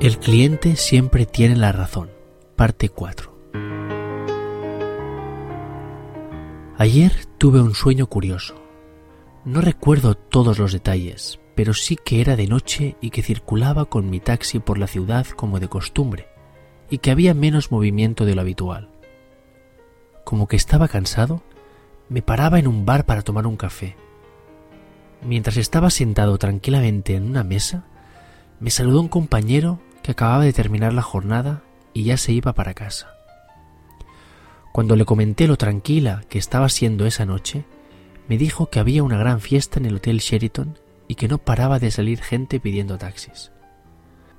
El cliente siempre tiene la razón. Parte 4. Ayer tuve un sueño curioso. No recuerdo todos los detalles, pero sí que era de noche y que circulaba con mi taxi por la ciudad como de costumbre, y que había menos movimiento de lo habitual. Como que estaba cansado, me paraba en un bar para tomar un café. Mientras estaba sentado tranquilamente en una mesa, me saludó un compañero acababa de terminar la jornada y ya se iba para casa. Cuando le comenté lo tranquila que estaba siendo esa noche, me dijo que había una gran fiesta en el Hotel Sheraton y que no paraba de salir gente pidiendo taxis.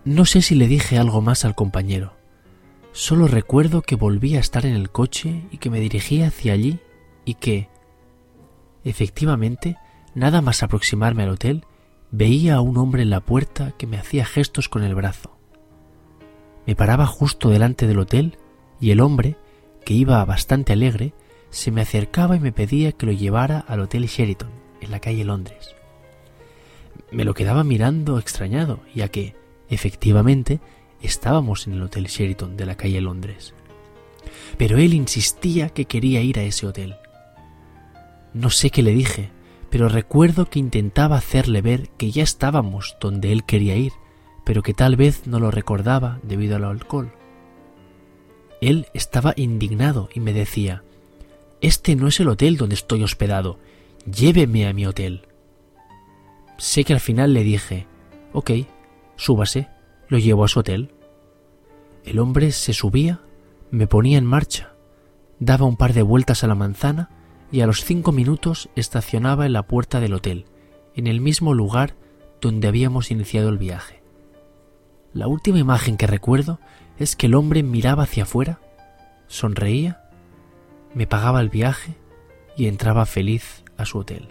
No sé si le dije algo más al compañero. Solo recuerdo que volví a estar en el coche y que me dirigía hacia allí y que, efectivamente, nada más aproximarme al hotel, veía a un hombre en la puerta que me hacía gestos con el brazo. Me paraba justo delante del hotel y el hombre, que iba bastante alegre, se me acercaba y me pedía que lo llevara al Hotel Sheraton, en la calle Londres. Me lo quedaba mirando extrañado, ya que, efectivamente, estábamos en el Hotel Sheraton de la calle Londres. Pero él insistía que quería ir a ese hotel. No sé qué le dije, pero recuerdo que intentaba hacerle ver que ya estábamos donde él quería ir, pero que tal vez no lo recordaba debido al alcohol. Él estaba indignado y me decía Este no es el hotel donde estoy hospedado. Lléveme a mi hotel. Sé que al final le dije Ok, súbase, lo llevo a su hotel. El hombre se subía, me ponía en marcha, daba un par de vueltas a la manzana y a los cinco minutos estacionaba en la puerta del hotel, en el mismo lugar donde habíamos iniciado el viaje. La última imagen que recuerdo es que el hombre miraba hacia afuera, sonreía, me pagaba el viaje y entraba feliz a su hotel.